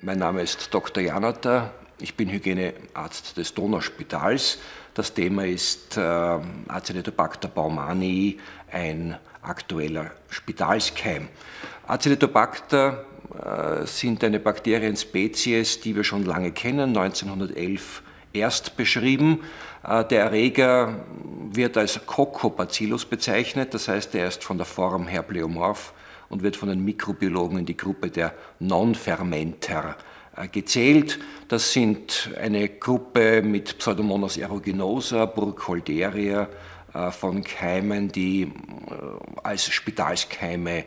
Mein Name ist Dr. Janata. Ich bin Hygienearzt des Donauspitals. Das Thema ist äh, Acinetobacter baumannii, ein aktueller Spitalskeim. Acinetobacter äh, sind eine Bakterienspezies, die wir schon lange kennen, 1911 erst beschrieben. Äh, der Erreger wird als Coccobacillus bezeichnet, das heißt, er ist von der Form her pleomorph und wird von den Mikrobiologen in die Gruppe der Non-Fermenter äh, gezählt. Das sind eine Gruppe mit Pseudomonas aeruginosa, Burkholderia äh, von Keimen, die als Spitalskeime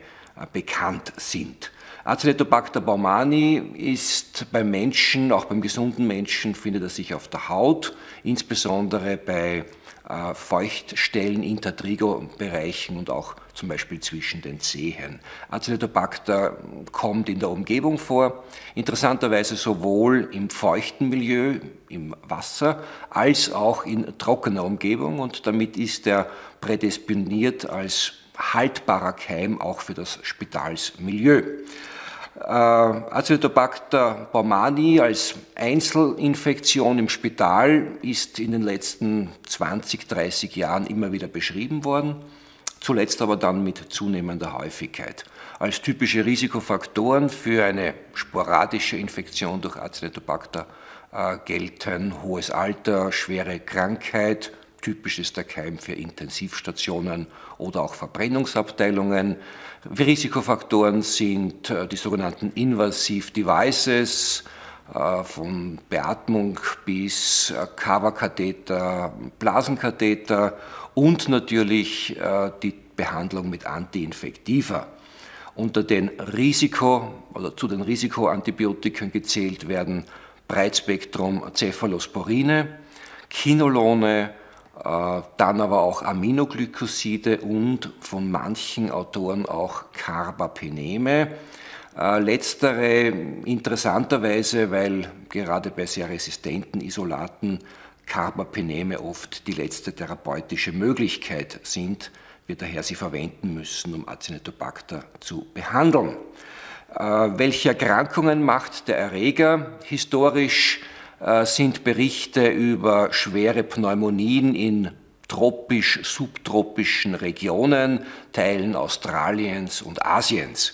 bekannt sind. Acinetobacter baumani ist beim Menschen, auch beim gesunden Menschen, findet er sich auf der Haut, insbesondere bei äh, Feuchtstellen, Intertrigo-Bereichen und auch zum Beispiel zwischen den Zehen. Acinetobacter kommt in der Umgebung vor, interessanterweise sowohl im feuchten Milieu, im Wasser, als auch in trockener Umgebung und damit ist er prädisponiert als haltbarer Keim auch für das Spitalsmilieu. Äh, Acinetobacter baumani als Einzelinfektion im Spital ist in den letzten 20, 30 Jahren immer wieder beschrieben worden, zuletzt aber dann mit zunehmender Häufigkeit. Als typische Risikofaktoren für eine sporadische Infektion durch Acinetobacter äh, gelten hohes Alter, schwere Krankheit, Typisch ist der Keim für Intensivstationen oder auch Verbrennungsabteilungen. Risikofaktoren sind äh, die sogenannten Invasive Devices, äh, von Beatmung bis äh, Kava-Katheter, Blasenkatheter und natürlich die Behandlung mit Antiinfektiva. Unter den Risiko oder zu den Risikoantibiotika gezählt werden Breitspektrum Cephalosporine, Kinolone, äh, dann aber auch Aminoglycoside und von manchen Autoren auch Carbapeneme. Äh, letztere interessanterweise, weil gerade bei sehr resistenten Isolaten Carbapeneme oft die letzte therapeutische Möglichkeit sind, wir daher sie verwenden müssen, um Acinetobacter zu behandeln. Äh, welche Erkrankungen macht der Erreger? Historisch äh, sind Berichte über schwere Pneumonien in tropisch-subtropischen Regionen, Teilen Australiens und Asiens.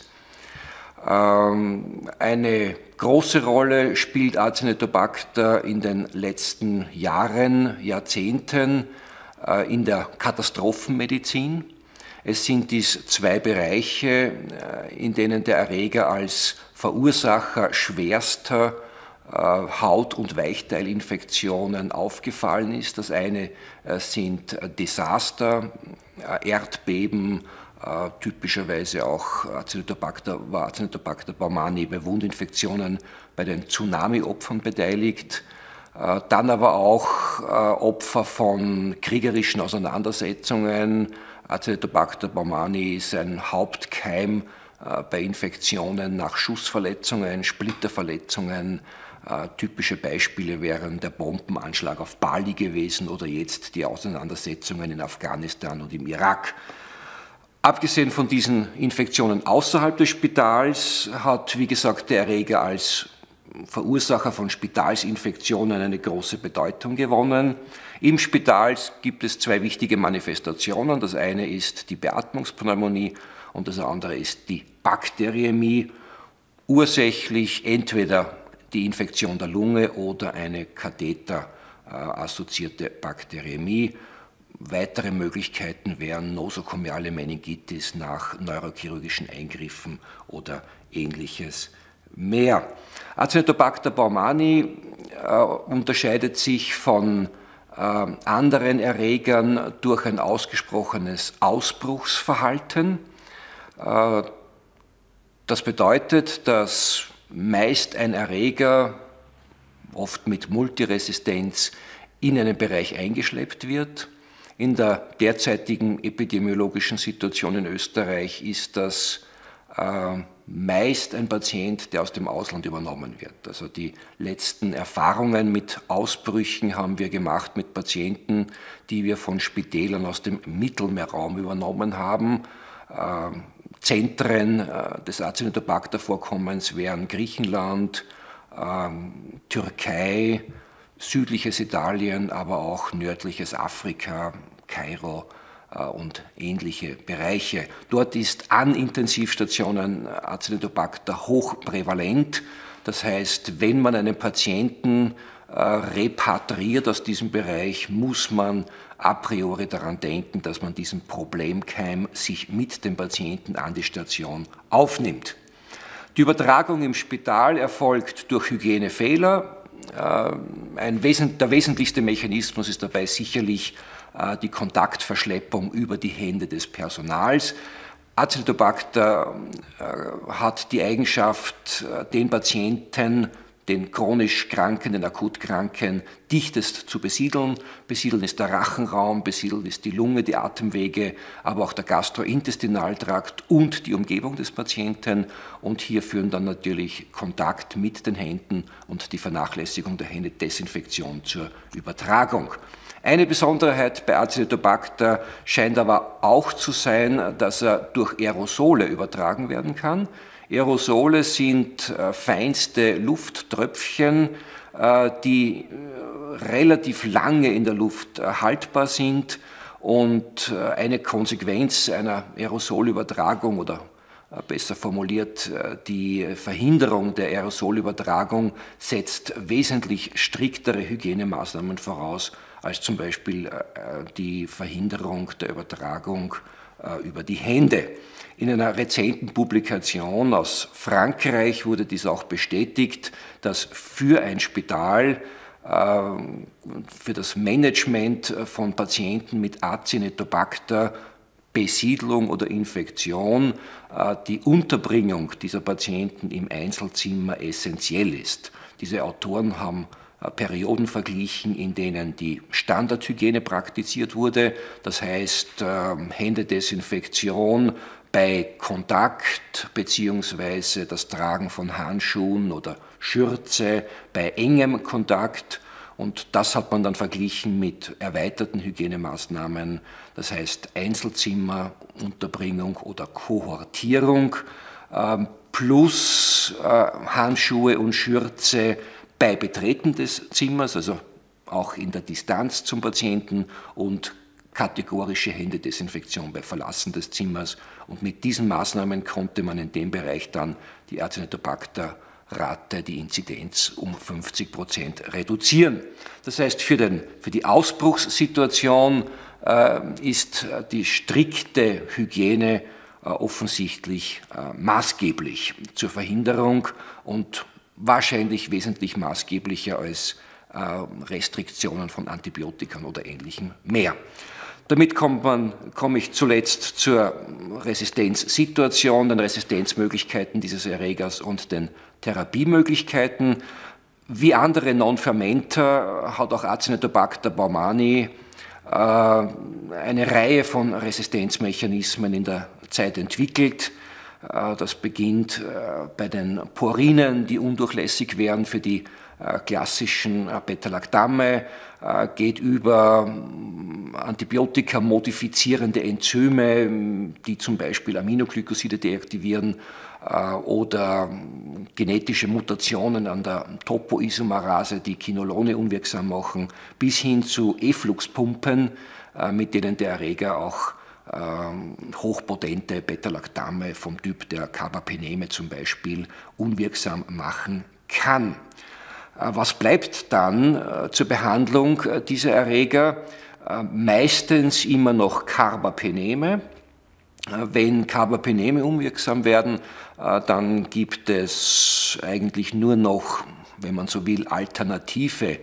Ähm, eine große Rolle spielt Acinetobacter in den letzten Jahren, Jahrzehnten äh, in der Katastrophenmedizin. Es sind dies zwei Bereiche, äh, in denen der Erreger als Verursacher schwerster äh, Haut- und Weichteilinfektionen aufgefallen ist. Das eine sind Desaster, äh, typischerweise auch Acinetobacter, war Acinetobacter baumani bei Wundinfektionen bei den Tsunami-Opfern beteiligt. Dann aber auch Opfer von kriegerischen Auseinandersetzungen. Acinetobacter baumani ist ein Hauptkeim bei Infektionen nach Schussverletzungen, Splitterverletzungen, äh, typische Beispiele wären der Bombenanschlag auf Bali gewesen oder jetzt die Auseinandersetzungen in Afghanistan und im Irak. Abgesehen von diesen Infektionen außerhalb des Spitals hat, wie gesagt, der Erreger als Verursacher von Spitalsinfektionen eine große Bedeutung gewonnen. Im Spital gibt es zwei wichtige Manifestationen. Das eine ist die Beatmungspneumonie und das andere ist die Bakteriämie. Ursächlich entweder die Infektion der Lunge oder eine Katheter-assoziierte Bakteriämie. Weitere Möglichkeiten wären nosokomiale Meningitis nach neurochirurgischen Eingriffen oder ähnliches mehr. Acinetobacter baumani äh, unterscheidet sich von äh, anderen Erregern durch ein ausgesprochenes Ausbruchsverhalten. Äh, das bedeutet, dass meist ein Erreger, oft mit Multiresistenz, in einen Bereich eingeschleppt wird. In der derzeitigen epidemiologischen Situation in Österreich ist das äh, meist ein Patient, der aus dem Ausland übernommen wird. Also die letzten Erfahrungen mit Ausbrüchen haben wir gemacht mit Patienten, die wir von Spitälern aus dem Mittelmeerraum übernommen haben. Äh, Zentren äh, des Acinetobacter-Vorkommens wären Griechenland, ähm, Türkei, südliches Italien, aber auch nördliches Afrika, Kairo äh, und ähnliche Bereiche. Dort ist an Intensivstationen Acinetobacter hochprävalent. Das heißt, wenn man einen Patienten äh, repatriiert aus diesem Bereich, muss man a priori daran denken, dass man diesen Problemkeim sich mit dem Patienten an die Station aufnimmt. Die Übertragung im Spital erfolgt durch Hygienefehler. Äh, ein der wesentlichste Mechanismus ist dabei sicherlich äh, die Kontaktverschleppung über die Hände des Personals. Acinetobacter äh, hat die Eigenschaft, den Patienten den chronisch Kranken, den Akutkranken dichtest zu besiedeln. Besiedeln ist der Rachenraum, besiedeln ist die Lunge, die Atemwege, aber auch der Gastrointestinaltrakt und die Umgebung des Patienten. Und hier führen dann natürlich Kontakt mit den Händen und die Vernachlässigung der Hände, Desinfektion zur Übertragung. Eine Besonderheit bei Acinetobacter scheint aber auch zu sein, dass er durch Aerosole übertragen werden kann. Aerosole sind äh, feinste Lufttröpfchen, äh, die äh, relativ lange in der Luft haltbar sind und eine Konsequenz einer Aerosolübertragung oder besser formuliert, die Verhinderung der Aerosolübertragung setzt wesentlich striktere Hygienemaßnahmen voraus als zum Beispiel die Verhinderung der Übertragung über die Hände. In einer rezenten Publikation aus Frankreich wurde dies auch bestätigt, dass für ein Spital, äh, für das Management von Patienten mit Acinetobacter Besiedlung oder Infektion äh, die Unterbringung dieser Patienten im Einzelzimmer essentiell ist. Diese Autoren haben äh, Perioden verglichen, in denen die Standardhygiene praktiziert wurde, das heißt Händedesinfektion, bei Kontakt beziehungsweise das Tragen von Handschuhen oder Schürze, bei engem Kontakt. Und das hat man dann verglichen mit erweiterten Hygienemaßnahmen, das heißt Einzelzimmer, Unterbringung oder Kohortierung, ähm, plus äh, Handschuhe und Schürze bei Betreten des Zimmers, also auch in der Distanz zum Patienten und kategorische Händedesinfektion bei Verlassen des Zimmers. Und mit diesen Maßnahmen konnte man in dem Bereich dann die Acinetobacter-Rate, die Inzidenz um 50 Prozent reduzieren. Das heißt, für, den, für die Ausbruchssituation äh, ist die strikte Hygiene äh, offensichtlich äh, maßgeblich zur Verhinderung und wahrscheinlich wesentlich maßgeblicher als äh, Restriktionen von Antibiotikern oder ähnlichem mehr. Damit kommt man, komme ich zuletzt zur Resistenzsituation, den Resistenzmöglichkeiten dieses Erregers und den Therapiemöglichkeiten. Wie andere Non-Fermenter hat auch Acinetobacter baumani äh, eine Reihe von Resistenzmechanismen in der Zeit entwickelt. Äh, das beginnt äh, bei den Porinen, die undurchlässig wären für die klassischen Beta-Lactame, geht über Antibiotika modifizierende Enzyme, die zum Beispiel Aminoglycoside deaktivieren äh, oder genetische Mutationen an der Topoisomerase, die Kinolone unwirksam machen, bis hin zu Effluxpumpen, äh, mit denen der Erreger auch äh, hochpotente Beta-Lactame vom Typ der Carbapeneme zum Beispiel unwirksam machen kann. Was bleibt dann zur Behandlung dieser Erreger? Äh, meistens immer noch Carbapeneme. Äh, wenn Carbapeneme unwirksam werden, äh, dann gibt es eigentlich nur noch, wenn man so will, alternative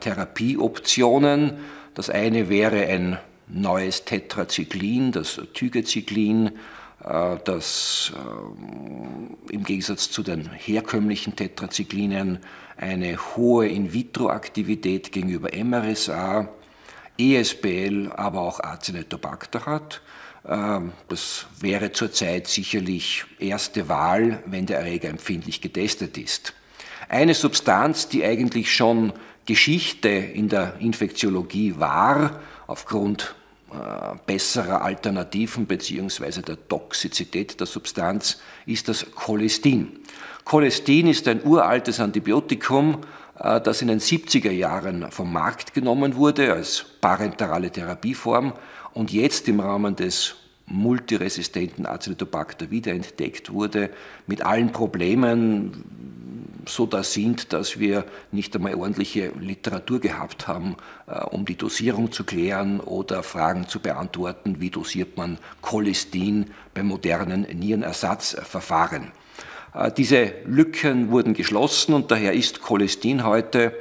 Therapieoptionen. Das eine wäre ein neues Tetrazyklin, das Tygecyclin, das im Gegensatz zu den herkömmlichen Tetrazyklinen eine hohe In-vitro-Aktivität gegenüber MRSA ESBL, aber auch Acinetobacter hat. Ähm, das wäre zurzeit sicherlich erste Wahl, wenn der Erreger empfindlich getestet ist. Eine Substanz, die eigentlich schon Geschichte in der Infektiologie war, aufgrund äh, besserer Alternativen bzw. der Toxizität der Substanz ist das Cholestin. Cholestin ist ein uraltes Antibiotikum, äh, das in den 70er Jahren vom Markt genommen wurde als parenterale Therapieform und jetzt im Rahmen des multiresistenten Acinetobacter wiederentdeckt wurde, mit allen Problemen, so da sind, dass wir nicht einmal ordentliche Literatur gehabt haben, äh, um die Dosierung zu klären oder Fragen zu beantworten, wie dosiert man Cholestin bei modernen Nierenersatzverfahren. Äh, diese Lücken wurden geschlossen und daher ist Cholestin heute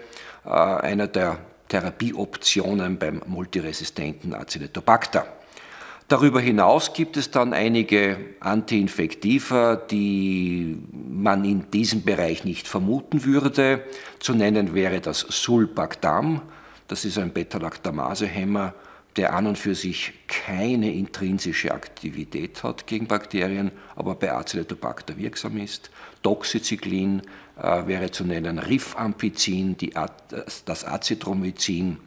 äh, einer der Therapieoptionen beim multiresistenten Acinetobacter. Darüber hinaus gibt es dann einige Antiinfektiva, die man in diesem Bereich nicht vermuten würde. Zu nennen wäre das Sulbactam, das ist ein Beta-Lactamase-Hämmer, der an und für sich keine intrinsische Aktivität hat gegen Bakterien, aber bei Acinetobacter wirksam ist. Doxycyclin äh, wäre zu nennen Rifampicin, die, das Acetromycin,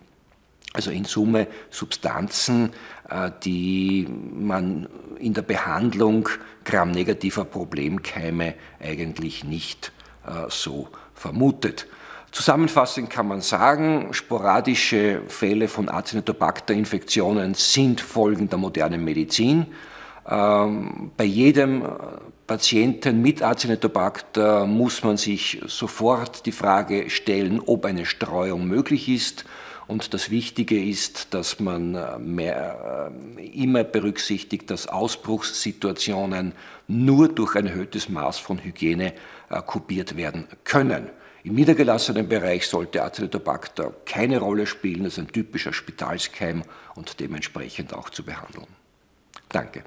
also in Summe Substanzen, äh, die man in der Behandlung gramnegativer Problemkeime eigentlich nicht äh, so vermutet. Zusammenfassend kann man sagen, sporadische Fälle von Acinetobacter-Infektionen sind Folgen der modernen Medizin. Ähm, bei jedem Patienten mit Acinetobacter muss man sich sofort die Frage stellen, ob eine Streuung möglich ist und das Wichtige ist, dass man äh, mehr, äh, immer berücksichtigt, dass Ausbruchssituationen nur durch ein erhöhtes Maß von Hygiene äh, kupiert werden können. Im niedergelassenen Bereich sollte Acinetobacter keine Rolle spielen, das ist ein typischer Spitalskeim und dementsprechend auch zu behandeln. Danke.